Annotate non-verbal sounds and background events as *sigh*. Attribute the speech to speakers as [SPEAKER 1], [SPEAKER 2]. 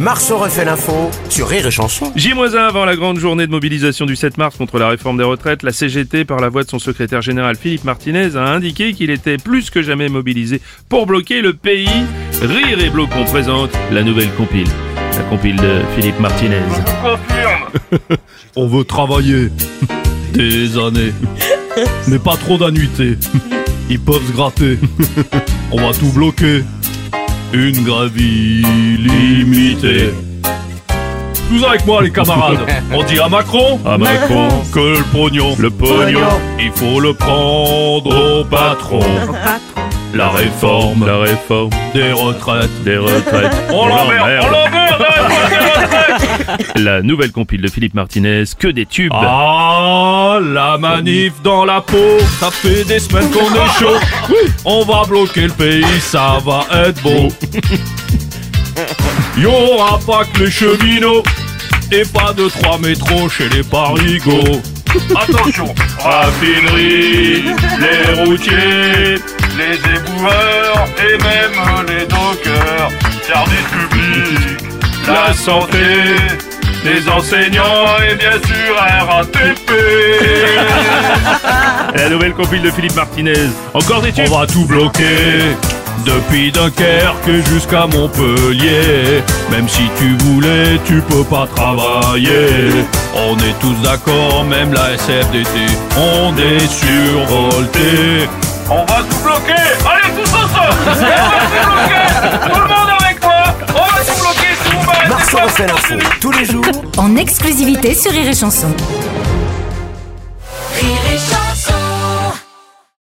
[SPEAKER 1] Marceau refait l'info sur Rire et Chanson.
[SPEAKER 2] J-1 avant la grande journée de mobilisation du 7 mars contre la réforme des retraites, la CGT, par la voix de son secrétaire général Philippe Martinez, a indiqué qu'il était plus que jamais mobilisé pour bloquer le pays. Rire et Blocon présente la nouvelle compile. La compile de Philippe Martinez. *laughs*
[SPEAKER 3] On veut travailler *laughs* des années, mais pas trop d'annuités. *laughs* Ils peuvent se gratter. On va tout bloquer. Une gravie limitée. Tous avec moi les camarades. *laughs* On dit à Macron,
[SPEAKER 2] À Macron,
[SPEAKER 3] que le pognon,
[SPEAKER 2] le pognon,
[SPEAKER 3] il faut le prendre au patron. La réforme
[SPEAKER 2] la réforme
[SPEAKER 3] des retraites.
[SPEAKER 2] des retraites.
[SPEAKER 3] On l'emmerde, on l'emmerde, *laughs* la
[SPEAKER 2] nouvelle compile de Philippe Martinez, que des tubes.
[SPEAKER 3] Ah, la manif dans la peau, ça fait des semaines qu'on est *laughs* chaud. On va bloquer le pays, ça va être beau. *laughs* Y'aura pas que les cheminots et pas de trois métros chez les parigots. Attention, raffinerie, les routiers, les éboueurs et même les dockers, service santé, les enseignants et bien sûr RATP. *laughs*
[SPEAKER 2] La nouvelle compile de Philippe Martinez. Encore des tubes.
[SPEAKER 3] On va tout bloquer. Depuis Dunkerque jusqu'à Montpellier Même si tu voulais, tu peux pas travailler On est tous d'accord, même la SFDT On est survolté On va tout bloquer
[SPEAKER 1] refait l'info tous les jours
[SPEAKER 4] en exclusivité sur Rire Chanson.